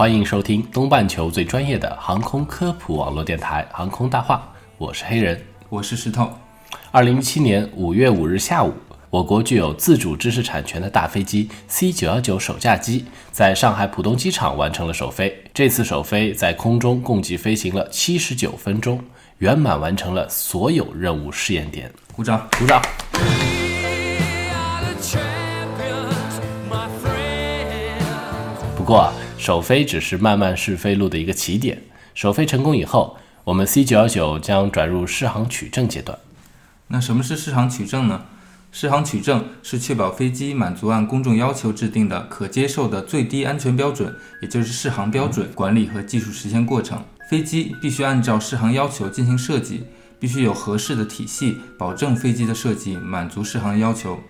欢迎收听东半球最专业的航空科普网络电台《航空大话》，我是黑人。我是石头。二零一七年五月五日下午，我国具有自主知识产权的大飞机 C 九幺九首架机在上海浦东机场完成了首飞。这次首飞在空中共计飞行了七十九分钟，圆满完成了所有任务试验点。鼓掌。鼓掌！不过啊，首飞只是漫漫试飞路的一个起点。首飞成功以后，我们 C 九幺九将转入试航取证阶段。那什么是试航取证呢？试航取证是确保飞机满足按公众要求制定的可接受的最低安全标准，也就是试航标准管理和技术实现过程。飞机必须按照试航要求进行设计，必须有合适的体系，保证飞机的设计满足试航要求。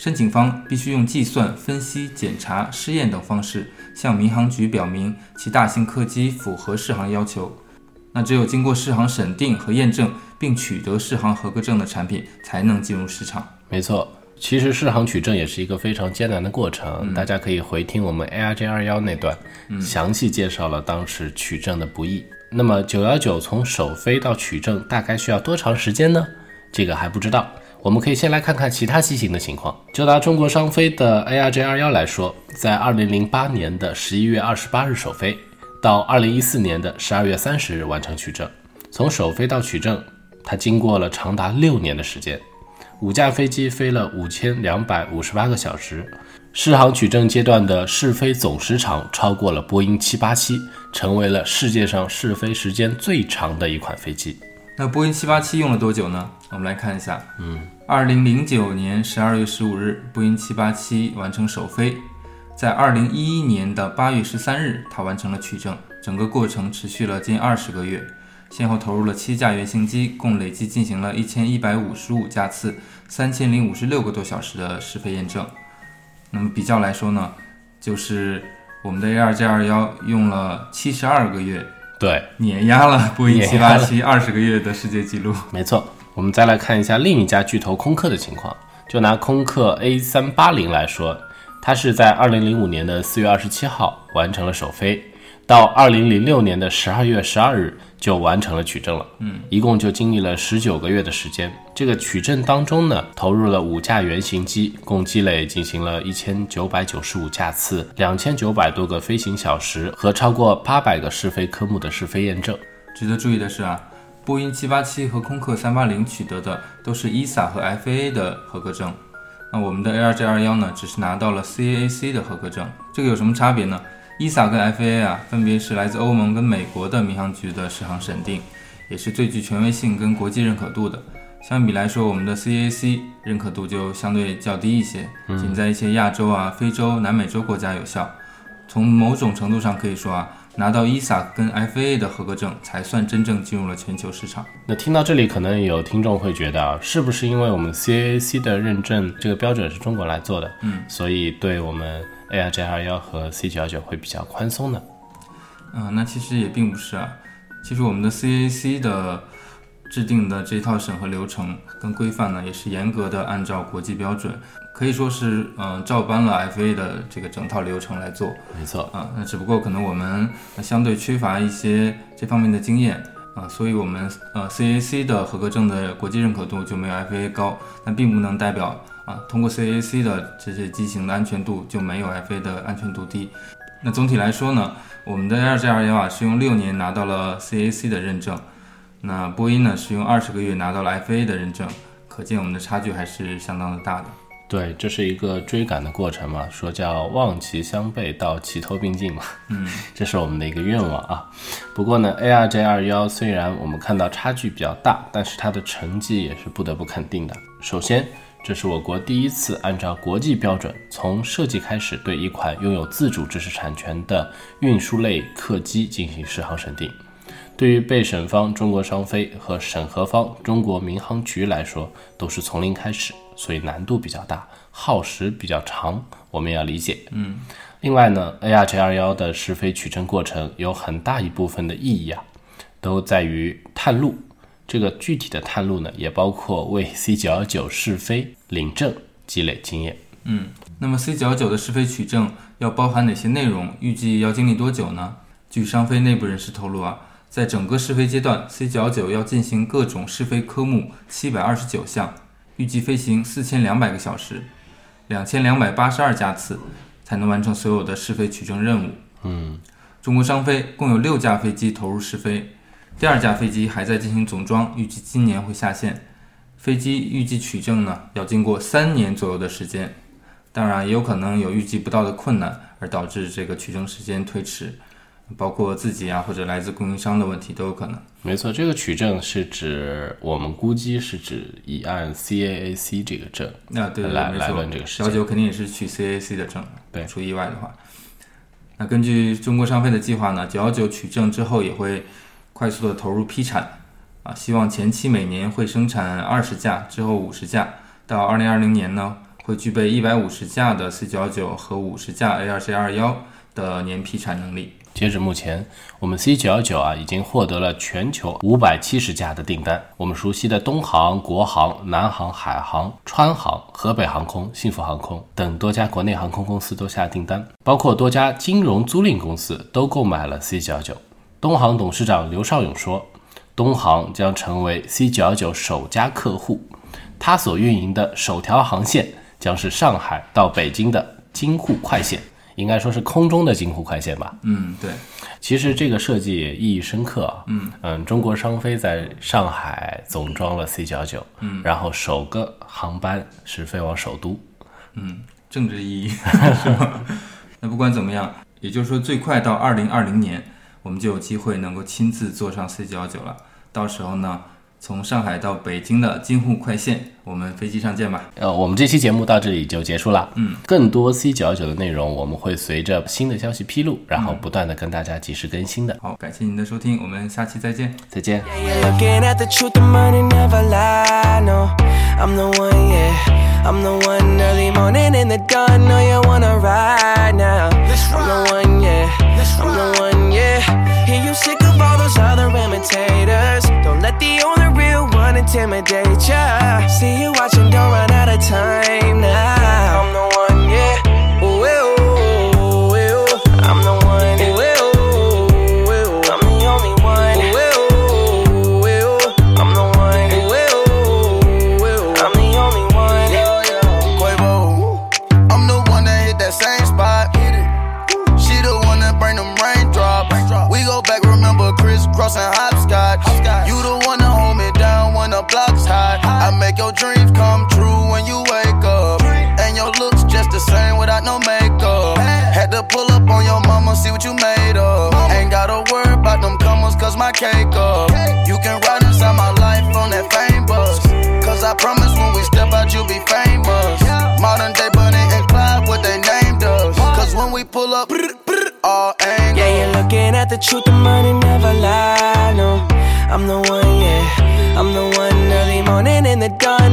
申请方必须用计算、分析、检查、试验等方式向民航局表明其大型客机符合适航要求。那只有经过适航审定和验证，并取得适航合格证的产品，才能进入市场。没错，其实适航取证也是一个非常艰难的过程，大家可以回听我们 ARJ 二幺那段，详细介绍了当时取证的不易。那么九幺九从首飞到取证大概需要多长时间呢？这个还不知道。我们可以先来看看其他机型的情况。就拿中国商飞的 ARJ 二幺来说，在二零零八年的十一月二十八日首飞，到二零一四年的十二月三十日完成取证。从首飞到取证，它经过了长达六年的时间。五架飞机飞了五千两百五十八个小时，试航取证阶段的试飞总时长超过了波音七八七，成为了世界上试飞时间最长的一款飞机。那波音787用了多久呢？我们来看一下。嗯，二零零九年十二月十五日，波音787完成首飞，在二零一一年的八月十三日，它完成了取证，整个过程持续了近二十个月，先后投入了七架原型机，共累计进行了一千一百五十五架次，三千零五十六个多小时的试飞验证。那么比较来说呢，就是我们的 A2J 二幺用了七十二个月。对，碾压了波音七八七二十个月的世界纪录。没错。我们再来看一下另一家巨头空客的情况。就拿空客 A 三八零来说，它是在二零零五年的四月二十七号完成了首飞，到二零零六年的十二月十二日就完成了取证了。嗯，一共就经历了十九个月的时间。这个取证当中呢，投入了五架原型机，共积累进行了一千九百九十五架次、两千九百多个飞行小时和超过八百个试飞科目的试飞验证。值得注意的是啊，波音七八七和空客三八零取得的都是 ESA 和 FAA 的合格证，那我们的 ARJ 二幺呢，只是拿到了 CAAC 的合格证。这个有什么差别呢？ESA 跟 FAA 啊，分别是来自欧盟跟美国的民航局的适航审定，也是最具权威性跟国际认可度的。相比来说，我们的 CAAC 认可度就相对较低一些，仅在一些亚洲啊、非洲、南美洲国家有效。从某种程度上可以说啊，拿到 ESA 跟 FAA 的合格证，才算真正进入了全球市场。那听到这里，可能有听众会觉得啊，是不是因为我们 CAAC 的认证这个标准是中国来做的，嗯，所以对我们 ARJ 二幺和 C 九幺九会比较宽松呢？嗯、那其实也并不是啊。其实我们的 CAC 的制定的这套审核流程跟规范呢，也是严格的按照国际标准，可以说是嗯、呃照搬了 FA 的这个整套流程来做。没错，啊，那只不过可能我们呃相对缺乏一些这方面的经验啊，所以我们呃 CAC 的合格证的国际认可度就没有 FA 高，但并不能代表啊通过 CAC 的这些机型的安全度就没有 FA 的安全度低。那总体来说呢，我们的二幺啊是用六年拿到了 CAC 的认证，那波音呢是用二十个月拿到了 FA 的认证，可见我们的差距还是相当的大的。对，这是一个追赶的过程嘛，说叫望其项背到齐头并进嘛，嗯，这是我们的一个愿望啊。不过呢，ARJ 二幺虽然我们看到差距比较大，但是它的成绩也是不得不肯定的。首先，这是我国第一次按照国际标准，从设计开始对一款拥有自主知识产权的运输类客机进行试航审定。对于被审方中国商飞和审核方中国民航局来说，都是从零开始，所以难度比较大，耗时比较长，我们要理解。嗯，另外呢，ARJ 二幺的试飞取证过程有很大一部分的意义啊，都在于探路。这个具体的探路呢，也包括为 C 九幺九试飞领证、积累经验。嗯，那么 C 九幺九的试飞取证要包含哪些内容？预计要经历多久呢？据商飞内部人士透露啊，在整个试飞阶段，C 九幺九要进行各种试飞科目七百二十九项，预计飞行四千两百个小时，两千两百八十二架次，才能完成所有的试飞取证任务。嗯，中国商飞共有六架飞机投入试飞。第二架飞机还在进行总装，预计今年会下线。飞机预计取证呢，要经过三年左右的时间。当然，也有可能有预计不到的困难，而导致这个取证时间推迟，包括自己啊或者来自供应商的问题都有可能。没错，这个取证是指我们估计是指以按 CAAC 这个证那对对来来没错论这个事情。小九肯定也是取 CAC 的证，对出意外的话。那根据中国商飞的计划呢，九幺九取证之后也会快速的投入批产，啊，希望前期每年会生产二十架，之后五十架，到二零二零年呢，会具备一百五十架的 C 九幺九和五十架 A 二 J 二幺的年批产能力。截止目前，我们 C 九幺九啊已经获得了全球五百七十架的订单。我们熟悉的东航、国航、南航、海航、川航、河北航空、幸福航空等多家国内航空公司都下订单，包括多家金融租赁公司都购买了 C 九幺九。东航董事长刘少勇说，东航将成为 C 九幺九首家客户，他所运营的首条航线将是上海到北京的京沪快线。应该说是空中的京沪快线吧。嗯，对，其实这个设计也意义深刻啊。嗯嗯中国商飞在上海总装了 C 九幺九，嗯，然后首个航班是飞往首都。嗯，政治意义 是吧？那不管怎么样，也就是说，最快到二零二零年，我们就有机会能够亲自坐上 C 九幺九了。到时候呢，从上海到北京的京沪快线，我们飞机上见吧。呃，我们这期节目到这里就结束了。嗯，更多 C 九幺九的内容，我们会随着新的消息披露，然后不断的跟大家及时更新的。好，感谢您的收听，我们下期再见。再见。Yeah, you're looking at the truth, the money never lie. No, I'm the one, yeah. I'm the one intimidate ya. See you watching, don't run out of time now. See what you made of. Ain't gotta worry about them comers, cause my cake up. You can ride inside my life on that fame bus. Cause I promise when we step out, you'll be famous. Modern day Bunny and Clyde, what they named us. Cause when we pull up, all angles. Yeah, you're looking at the truth, the money never lie. No, I'm the one, yeah. I'm the one early morning in the dawn.